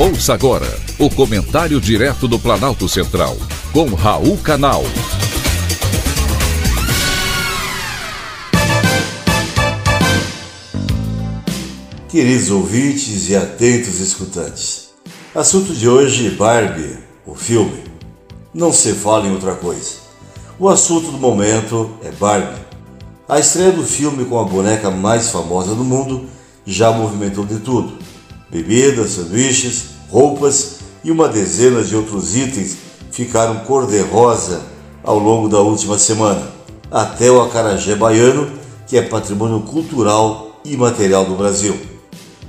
Ouça agora o comentário direto do Planalto Central, com Raul Canal. Queridos ouvintes e atentos escutantes, assunto de hoje: Barbie, o filme. Não se fala em outra coisa. O assunto do momento é Barbie. A estreia do filme com a boneca mais famosa do mundo já movimentou de tudo Bebidas, sanduíches, roupas e uma dezena de outros itens ficaram cor-de-rosa ao longo da última semana, até o acarajé baiano, que é patrimônio cultural e material do Brasil.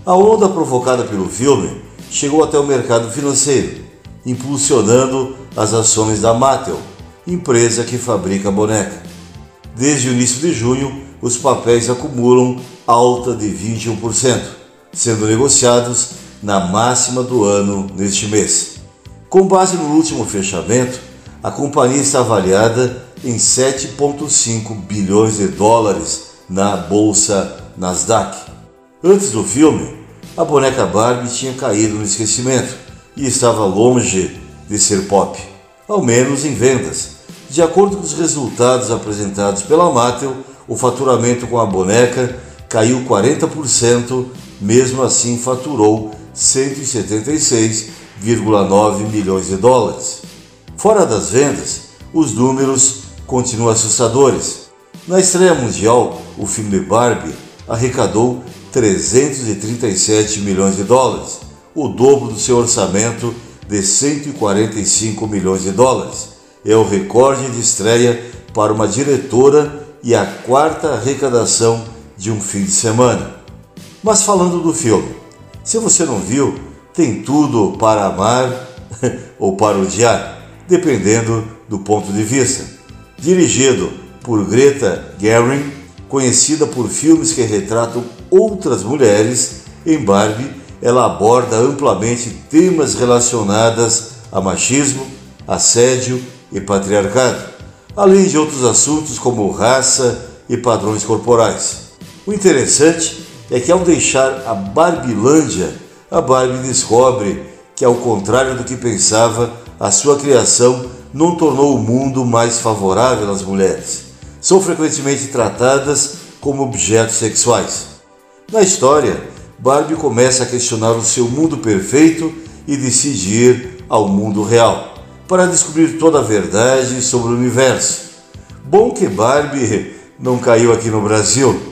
A onda provocada pelo filme chegou até o mercado financeiro, impulsionando as ações da Mattel, empresa que fabrica boneca. Desde o início de junho, os papéis acumulam alta de 21% sendo negociados na máxima do ano neste mês. Com base no último fechamento, a companhia está avaliada em 7,5 bilhões de dólares na bolsa Nasdaq. Antes do filme, a boneca Barbie tinha caído no esquecimento e estava longe de ser pop, ao menos em vendas. De acordo com os resultados apresentados pela Mattel, o faturamento com a boneca caiu 40% mesmo assim faturou 176,9 milhões de dólares. Fora das vendas, os números continuam assustadores. Na estreia mundial, o filme Barbie arrecadou 337 milhões de dólares, o dobro do seu orçamento de 145 milhões de dólares. É o recorde de estreia para uma diretora e a quarta arrecadação de um fim de semana. Mas falando do filme, se você não viu, tem tudo para amar ou para odiar, dependendo do ponto de vista. Dirigido por Greta Gerwig, conhecida por filmes que retratam outras mulheres, em Barbie ela aborda amplamente temas relacionados a machismo, assédio e patriarcado, além de outros assuntos como raça e padrões corporais. O interessante é que ao deixar a Barbilândia, a Barbie descobre que, ao contrário do que pensava, a sua criação não tornou o mundo mais favorável às mulheres. São frequentemente tratadas como objetos sexuais. Na história, Barbie começa a questionar o seu mundo perfeito e decide ir ao mundo real para descobrir toda a verdade sobre o universo. Bom que Barbie não caiu aqui no Brasil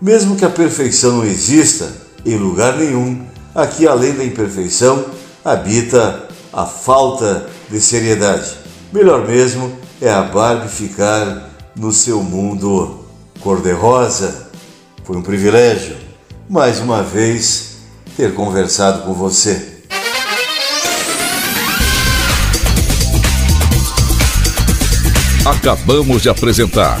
mesmo que a perfeição não exista em lugar nenhum, aqui além da imperfeição habita a falta de seriedade. Melhor mesmo é a Barbie ficar no seu mundo cor-de-rosa. Foi um privilégio, mais uma vez, ter conversado com você. Acabamos de apresentar